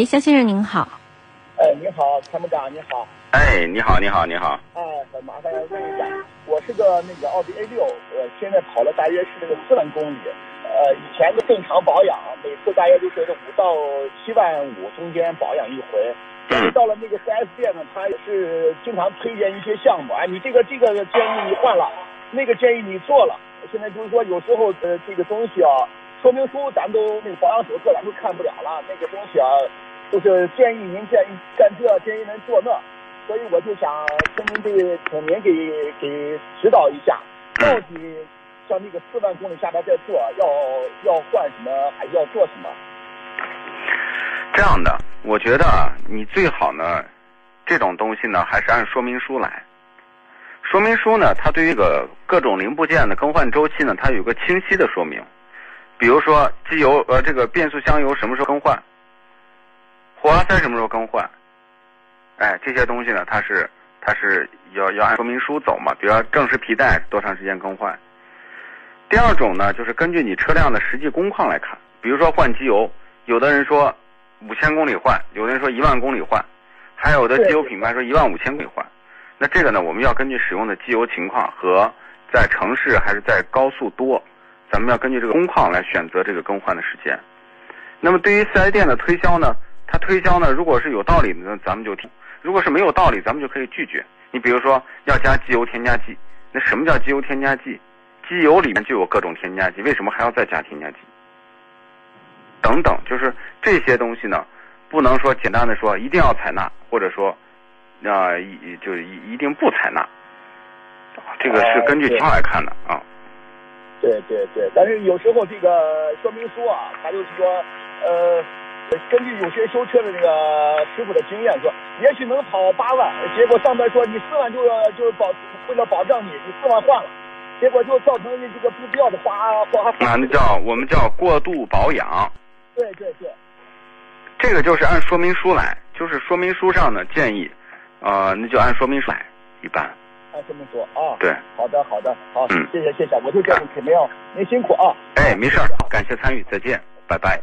哎，肖先生您好。哎，你好，参谋长，你好。哎，你好，你好，你好。哎，很麻烦问一下，我是个那个奥迪 A 六，呃，现在跑了大约是那个四万公里，呃，以前的正常保养，每次大约就是五到七万五中间保养一回。但是到了那个 4S 店呢，他也是经常推荐一些项目，哎，你这个这个建议你换了，那个建议你做了。现在就是说，有时候呃，这个东西啊，说明书咱都那个保养手册咱都看不了了，那个东西啊，就是建议您建议干这，建议您做那，所以我就想请您这请您给给指导一下，到底像那个四万公里下边再做，要要换什么，还是要做什么？这样的，我觉得啊你最好呢，这种东西呢，还是按说明书来。说明书呢，它对于这个各种零部件的更换周期呢，它有个清晰的说明。比如说，机油呃，这个变速箱油什么时候更换，火花塞什么时候更换，哎，这些东西呢，它是它是要要按说明书走嘛。比如说正时皮带多长时间更换。第二种呢，就是根据你车辆的实际工况来看，比如说换机油，有的人说五千公里换，有的人说一万公里换，还有的机油品牌说一万五千公里换。那这个呢，我们要根据使用的机油情况和在城市还是在高速多，咱们要根据这个工况来选择这个更换的时间。那么对于四 S 店的推销呢，它推销呢，如果是有道理的，那咱们就听；如果是没有道理，咱们就可以拒绝。你比如说要加机油添加剂，那什么叫机油添加剂？机油里面就有各种添加剂，为什么还要再加添加剂？等等，就是这些东西呢，不能说简单的说一定要采纳，或者说。那一就是一一定不采纳，这个是根据情况来看的啊。对对对，但是有时候这个说明书啊，它就是说，呃，根据有些修车的那个师傅的经验说，也许能跑八万，结果上面说你四万就要就保为了保障你，你四万换了，结果就造成这个不必要的花花。那，那叫我们叫过度保养。对对对。这个就是按说明书来，就是说明书上的建议。啊，那就按说明书来，一般。按说明书啊。对。好的，好的，好，谢谢，谢谢，我就这样，肯定要您辛苦啊。哎，没事儿，感谢参与，再见，拜拜。